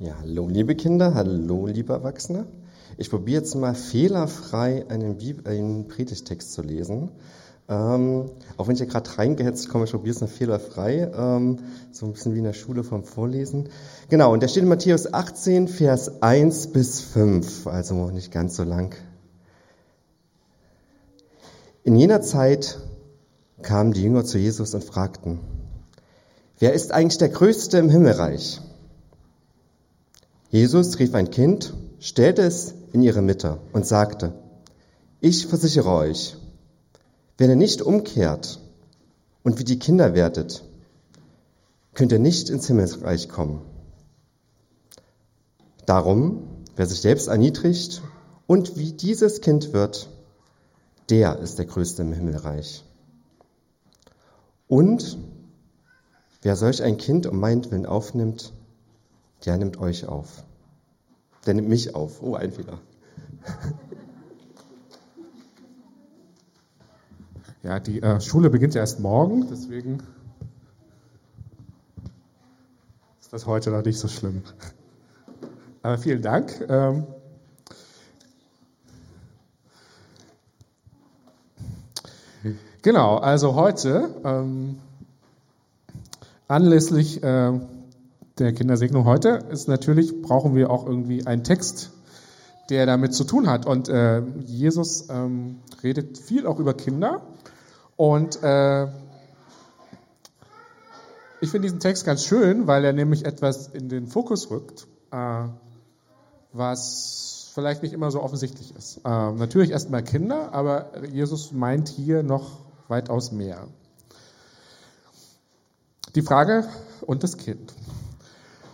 Ja, hallo liebe Kinder, hallo liebe Erwachsene. Ich probiere jetzt mal fehlerfrei einen, Bib einen Predigtext zu lesen. Ähm, auch wenn ich ja gerade reingehetzt komme, ich probiere es mal fehlerfrei. Ähm, so ein bisschen wie in der Schule vom Vorlesen. Genau, und der steht in Matthäus 18, Vers 1 bis 5, also nicht ganz so lang. In jener Zeit kamen die Jünger zu Jesus und fragten, wer ist eigentlich der Größte im Himmelreich? Jesus rief ein Kind, stellte es in ihre Mitte und sagte, ich versichere euch, wenn ihr nicht umkehrt und wie die Kinder werdet, könnt ihr nicht ins Himmelsreich kommen. Darum, wer sich selbst erniedrigt und wie dieses Kind wird, der ist der Größte im Himmelreich. Und wer solch ein Kind um meinetwillen aufnimmt, der nimmt euch auf. Der nimmt mich auf. Oh, ein Fehler. Ja, die äh, Schule beginnt ja erst morgen, deswegen ist das heute noch nicht so schlimm. Aber vielen Dank. Ähm, genau, also heute ähm, anlässlich äh, der Kindersegnung heute ist natürlich, brauchen wir auch irgendwie einen Text, der damit zu tun hat. Und äh, Jesus ähm, redet viel auch über Kinder. Und äh, ich finde diesen Text ganz schön, weil er nämlich etwas in den Fokus rückt, äh, was vielleicht nicht immer so offensichtlich ist. Äh, natürlich erstmal Kinder, aber Jesus meint hier noch weitaus mehr. Die Frage und das Kind.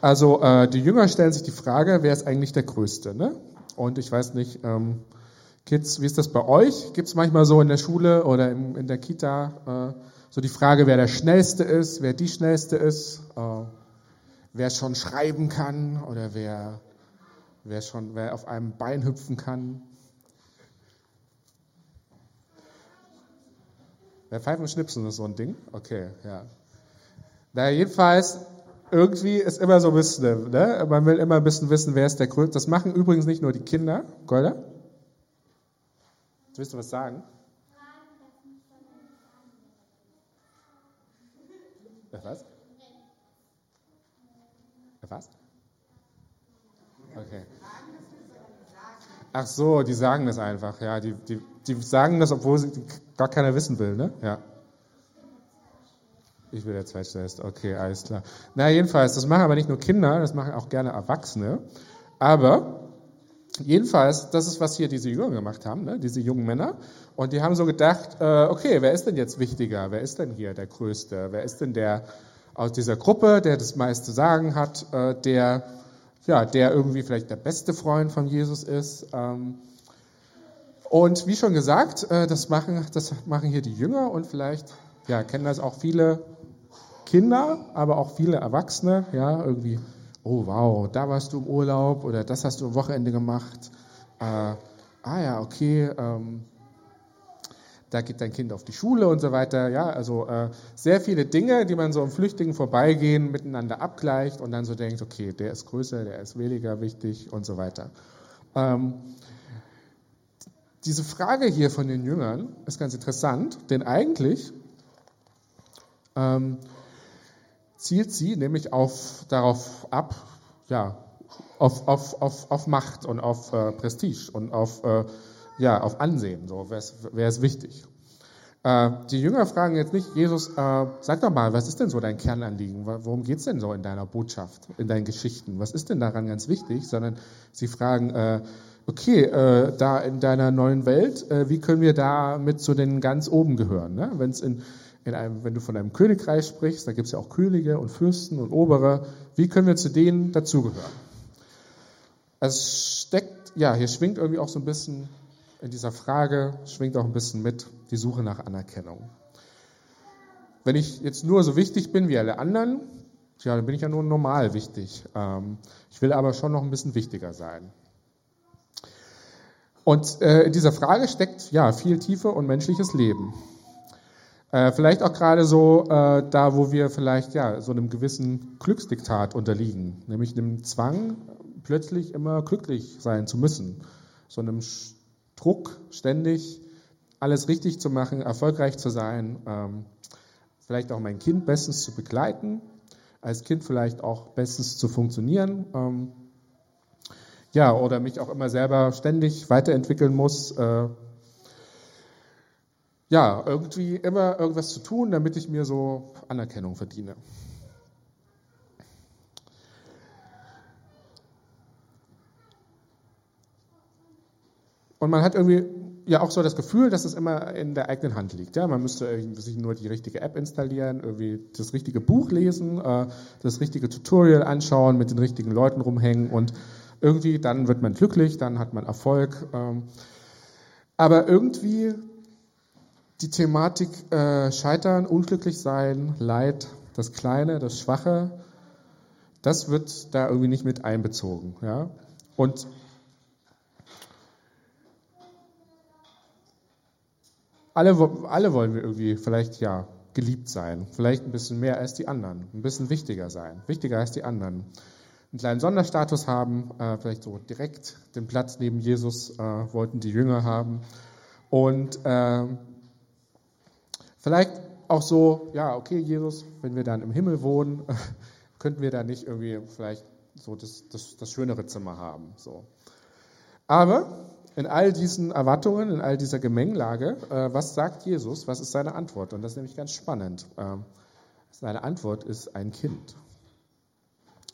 Also äh, die Jünger stellen sich die Frage, wer ist eigentlich der Größte? Ne? Und ich weiß nicht, ähm, Kids, wie ist das bei euch? Gibt es manchmal so in der Schule oder in, in der Kita äh, so die Frage, wer der Schnellste ist, wer die Schnellste ist, äh, wer schon schreiben kann oder wer, wer schon wer auf einem Bein hüpfen kann? Wer Pfeifen und Schnipsen ist so ein Ding? Okay, ja. Na, jedenfalls, irgendwie ist immer so ein bisschen, ne? man will immer ein bisschen wissen, wer ist der Größte. Das machen übrigens nicht nur die Kinder. Golda? Willst du was sagen? Was? Was? Okay. Ach so, die sagen das einfach, ja. Die, die, die sagen das, obwohl sie gar keiner wissen will, ne? Ja. Ich will der Zweitschnellste. Okay, alles klar. Na, jedenfalls, das machen aber nicht nur Kinder, das machen auch gerne Erwachsene. Aber jedenfalls, das ist, was hier diese Jünger gemacht haben, ne? diese jungen Männer. Und die haben so gedacht, äh, okay, wer ist denn jetzt wichtiger? Wer ist denn hier der Größte? Wer ist denn der aus dieser Gruppe, der das meiste Sagen hat, äh, der, ja, der irgendwie vielleicht der beste Freund von Jesus ist? Ähm, und wie schon gesagt, äh, das, machen, das machen hier die Jünger und vielleicht ja, kennen das auch viele Kinder, aber auch viele Erwachsene, ja, irgendwie, oh wow, da warst du im Urlaub oder das hast du am Wochenende gemacht. Äh, ah ja, okay, ähm, da geht dein Kind auf die Schule und so weiter. Ja, also äh, sehr viele Dinge, die man so im Flüchtigen vorbeigehen, miteinander abgleicht und dann so denkt, okay, der ist größer, der ist weniger wichtig und so weiter. Ähm, diese Frage hier von den Jüngern ist ganz interessant, denn eigentlich ähm, zielt sie nämlich auf, darauf ab, ja, auf, auf, auf, auf Macht und auf äh, Prestige und auf, äh, ja, auf Ansehen. So, wer ist, wer ist wichtig? Äh, die Jünger fragen jetzt nicht, Jesus, äh, sag doch mal, was ist denn so dein Kernanliegen? Worum geht es denn so in deiner Botschaft, in deinen Geschichten? Was ist denn daran ganz wichtig? Sondern sie fragen, äh, okay, äh, da in deiner neuen Welt, äh, wie können wir da mit zu den ganz oben gehören? Ne? Wenn es in einem, wenn du von einem Königreich sprichst, da gibt es ja auch Könige und Fürsten und Obere. Wie können wir zu denen dazugehören? Es steckt, ja, hier schwingt irgendwie auch so ein bisschen in dieser Frage, schwingt auch ein bisschen mit die Suche nach Anerkennung. Wenn ich jetzt nur so wichtig bin wie alle anderen, ja, dann bin ich ja nur normal wichtig. Ähm, ich will aber schon noch ein bisschen wichtiger sein. Und äh, in dieser Frage steckt ja viel Tiefe und menschliches Leben. Äh, vielleicht auch gerade so äh, da, wo wir vielleicht ja so einem gewissen Glücksdiktat unterliegen, nämlich einem Zwang, plötzlich immer glücklich sein zu müssen, so einem Druck, ständig alles richtig zu machen, erfolgreich zu sein, ähm, vielleicht auch mein Kind bestens zu begleiten, als Kind vielleicht auch bestens zu funktionieren, ähm, ja, oder mich auch immer selber ständig weiterentwickeln muss. Äh, ja, irgendwie immer irgendwas zu tun, damit ich mir so Anerkennung verdiene. Und man hat irgendwie ja auch so das Gefühl, dass es immer in der eigenen Hand liegt. Ja, man müsste sich nur die richtige App installieren, irgendwie das richtige Buch lesen, äh, das richtige Tutorial anschauen, mit den richtigen Leuten rumhängen und irgendwie dann wird man glücklich, dann hat man Erfolg. Ähm. Aber irgendwie die Thematik äh, Scheitern, unglücklich sein, Leid, das Kleine, das Schwache, das wird da irgendwie nicht mit einbezogen. Ja? Und alle, alle wollen wir irgendwie vielleicht ja geliebt sein, vielleicht ein bisschen mehr als die anderen, ein bisschen wichtiger sein, wichtiger als die anderen, einen kleinen Sonderstatus haben, äh, vielleicht so direkt den Platz neben Jesus äh, wollten die Jünger haben und äh, Vielleicht auch so, ja, okay, Jesus, wenn wir dann im Himmel wohnen, könnten wir da nicht irgendwie vielleicht so das, das, das schönere Zimmer haben. So. Aber in all diesen Erwartungen, in all dieser Gemengelage, äh, was sagt Jesus? Was ist seine Antwort? Und das ist nämlich ganz spannend. Ähm, seine Antwort ist ein Kind.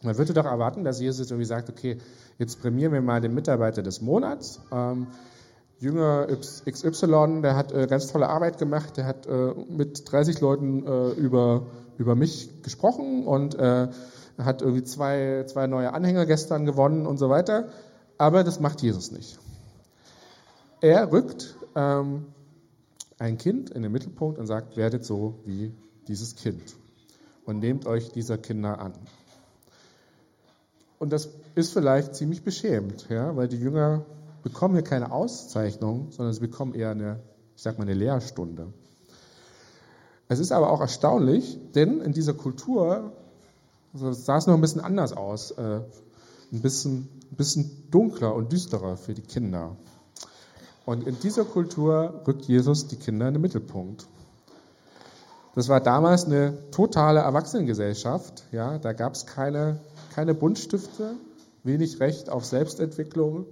Man würde doch erwarten, dass Jesus irgendwie sagt, okay, jetzt prämieren wir mal den Mitarbeiter des Monats. Ähm, Jünger XY, der hat äh, ganz tolle Arbeit gemacht, der hat äh, mit 30 Leuten äh, über, über mich gesprochen und äh, hat irgendwie zwei, zwei neue Anhänger gestern gewonnen und so weiter. Aber das macht Jesus nicht. Er rückt ähm, ein Kind in den Mittelpunkt und sagt, werdet so wie dieses Kind und nehmt euch dieser Kinder an. Und das ist vielleicht ziemlich beschämend, ja, weil die Jünger bekommen hier keine Auszeichnung, sondern sie bekommen eher eine, ich sag mal, eine Lehrstunde. Es ist aber auch erstaunlich, denn in dieser Kultur also sah es noch ein bisschen anders aus, äh, ein bisschen, ein bisschen dunkler und düsterer für die Kinder. Und in dieser Kultur rückt Jesus die Kinder in den Mittelpunkt. Das war damals eine totale Erwachsenengesellschaft. Ja, da gab es keine, keine Buntstifte, wenig Recht auf Selbstentwicklung,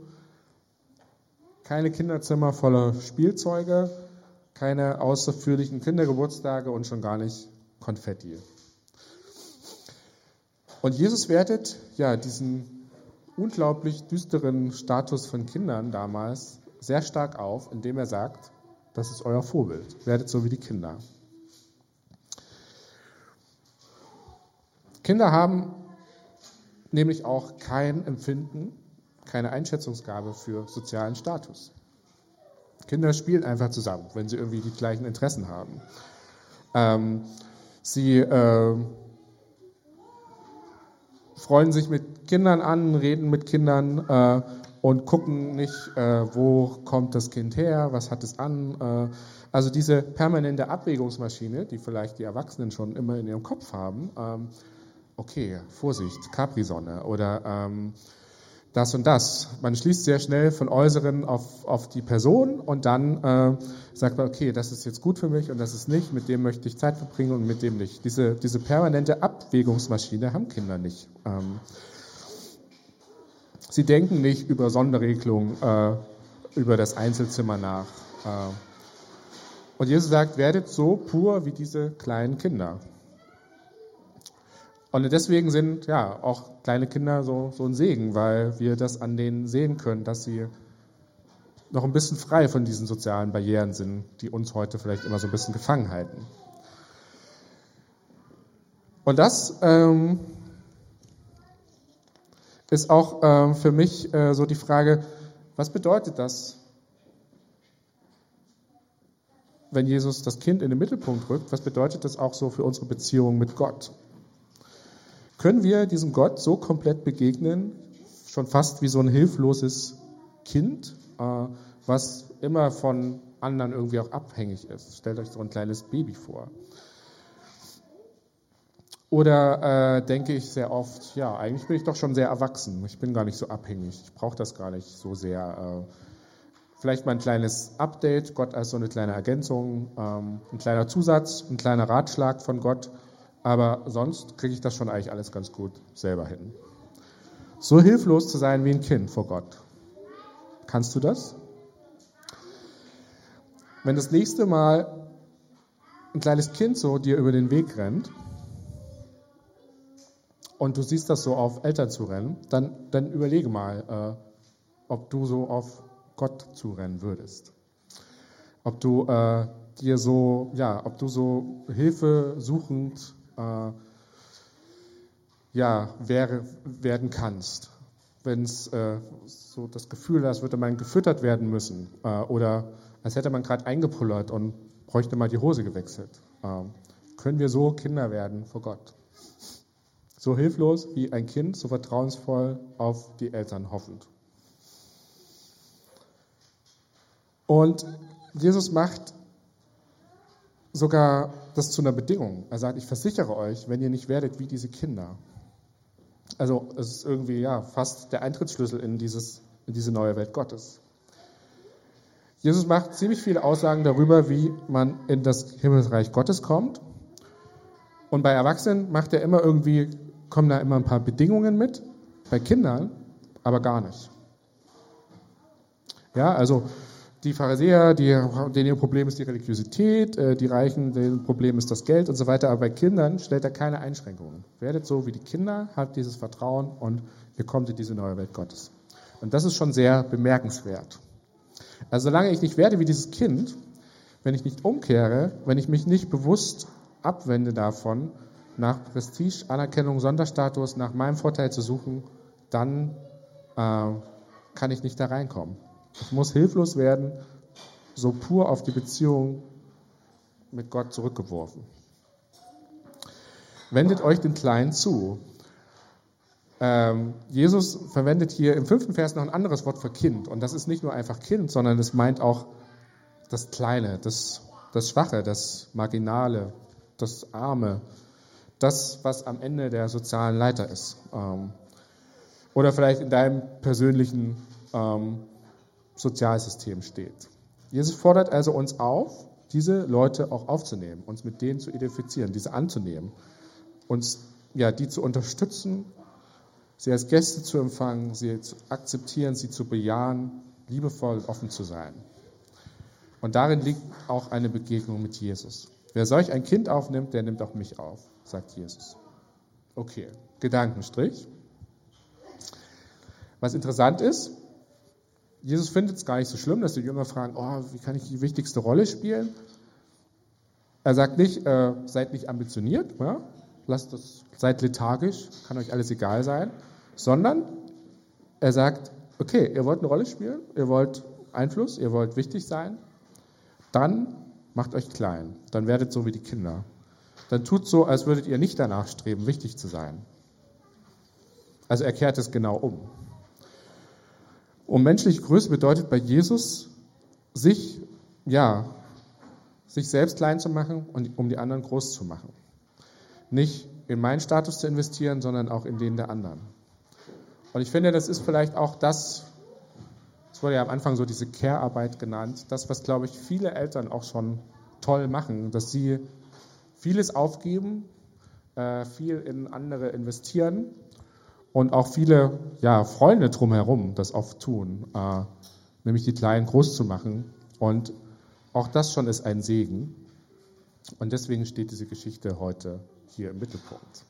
keine Kinderzimmer voller Spielzeuge, keine außerführlichen Kindergeburtstage und schon gar nicht Konfetti. Und Jesus wertet ja diesen unglaublich düsteren Status von Kindern damals sehr stark auf, indem er sagt, das ist euer Vorbild, werdet so wie die Kinder. Kinder haben nämlich auch kein Empfinden keine Einschätzungsgabe für sozialen Status. Kinder spielen einfach zusammen, wenn sie irgendwie die gleichen Interessen haben. Ähm, sie äh, freuen sich mit Kindern an, reden mit Kindern äh, und gucken nicht, äh, wo kommt das Kind her, was hat es an. Äh, also diese permanente Abwägungsmaschine, die vielleicht die Erwachsenen schon immer in ihrem Kopf haben. Ähm, okay, Vorsicht, Capri-Sonne oder ähm, das und das. Man schließt sehr schnell von Äußeren auf, auf die Person und dann äh, sagt man, okay, das ist jetzt gut für mich und das ist nicht, mit dem möchte ich Zeit verbringen und mit dem nicht. Diese, diese permanente Abwägungsmaschine haben Kinder nicht. Ähm, sie denken nicht über Sonderregelungen, äh, über das Einzelzimmer nach. Äh, und Jesus sagt, werdet so pur wie diese kleinen Kinder. Und deswegen sind ja auch kleine Kinder so, so ein Segen, weil wir das an denen sehen können, dass sie noch ein bisschen frei von diesen sozialen Barrieren sind, die uns heute vielleicht immer so ein bisschen gefangen halten. Und das ähm, ist auch ähm, für mich äh, so die Frage, was bedeutet das, wenn Jesus das Kind in den Mittelpunkt rückt? Was bedeutet das auch so für unsere Beziehung mit Gott? Können wir diesem Gott so komplett begegnen, schon fast wie so ein hilfloses Kind, äh, was immer von anderen irgendwie auch abhängig ist. Stellt euch so ein kleines Baby vor. Oder äh, denke ich sehr oft, ja, eigentlich bin ich doch schon sehr erwachsen. Ich bin gar nicht so abhängig. Ich brauche das gar nicht so sehr. Äh, vielleicht mal ein kleines Update, Gott als so eine kleine Ergänzung, ähm, ein kleiner Zusatz, ein kleiner Ratschlag von Gott. Aber sonst kriege ich das schon eigentlich alles ganz gut selber hin. So hilflos zu sein wie ein Kind vor Gott. Kannst du das? Wenn das nächste Mal ein kleines Kind so dir über den Weg rennt, und du siehst das so auf Eltern zu rennen, dann, dann überlege mal, äh, ob du so auf Gott zu rennen würdest. Ob du äh, dir so, ja, ob du so Hilfe suchend äh, ja, wäre, werden kannst. Wenn es äh, so das Gefühl hast, würde man gefüttert werden müssen äh, oder als hätte man gerade eingepullert und bräuchte mal die Hose gewechselt. Ähm, können wir so Kinder werden vor Gott? So hilflos wie ein Kind, so vertrauensvoll auf die Eltern hoffend. Und Jesus macht sogar das zu einer Bedingung. Er sagt, ich versichere euch, wenn ihr nicht werdet wie diese Kinder. Also es ist irgendwie ja fast der Eintrittsschlüssel in, dieses, in diese neue Welt Gottes. Jesus macht ziemlich viele Aussagen darüber, wie man in das Himmelsreich Gottes kommt. Und bei Erwachsenen macht er immer irgendwie kommen da immer ein paar Bedingungen mit, bei Kindern aber gar nicht. Ja, also die Pharisäer, die, denen ihr Problem ist die Religiosität, äh, die Reichen, deren Problem ist das Geld und so weiter. Aber bei Kindern stellt er keine Einschränkungen. Werdet so wie die Kinder, habt dieses Vertrauen und ihr kommt in diese neue Welt Gottes. Und das ist schon sehr bemerkenswert. Also solange ich nicht werde wie dieses Kind, wenn ich nicht umkehre, wenn ich mich nicht bewusst abwende davon, nach Prestige, Anerkennung, Sonderstatus, nach meinem Vorteil zu suchen, dann äh, kann ich nicht da reinkommen. Ich muss hilflos werden, so pur auf die Beziehung mit Gott zurückgeworfen. Wendet euch den Kleinen zu. Ähm, Jesus verwendet hier im fünften Vers noch ein anderes Wort für Kind. Und das ist nicht nur einfach Kind, sondern es meint auch das Kleine, das, das Schwache, das Marginale, das Arme, das, was am Ende der sozialen Leiter ist. Ähm, oder vielleicht in deinem persönlichen ähm, Sozialsystem steht. Jesus fordert also uns auf, diese Leute auch aufzunehmen, uns mit denen zu identifizieren, diese anzunehmen, uns ja, die zu unterstützen, sie als Gäste zu empfangen, sie zu akzeptieren, sie zu bejahen, liebevoll und offen zu sein. Und darin liegt auch eine Begegnung mit Jesus. Wer solch ein Kind aufnimmt, der nimmt auch mich auf, sagt Jesus. Okay, Gedankenstrich. Was interessant ist, Jesus findet es gar nicht so schlimm, dass die Jünger fragen, oh, wie kann ich die wichtigste Rolle spielen? Er sagt nicht, äh, seid nicht ambitioniert, ja? lasst das, seid lethargisch, kann euch alles egal sein, sondern er sagt, okay, ihr wollt eine Rolle spielen, ihr wollt Einfluss, ihr wollt wichtig sein, dann macht euch klein, dann werdet so wie die Kinder. Dann tut so, als würdet ihr nicht danach streben, wichtig zu sein. Also er kehrt es genau um. Und menschliche Größe bedeutet bei Jesus, sich, ja, sich selbst klein zu machen und um die anderen groß zu machen. Nicht in meinen Status zu investieren, sondern auch in den der anderen. Und ich finde, das ist vielleicht auch das, es wurde ja am Anfang so diese Care-Arbeit genannt, das, was, glaube ich, viele Eltern auch schon toll machen, dass sie vieles aufgeben, äh, viel in andere investieren und auch viele ja, Freunde drumherum das oft tun, äh, nämlich die Kleinen groß zu machen. Und auch das schon ist ein Segen. Und deswegen steht diese Geschichte heute hier im Mittelpunkt.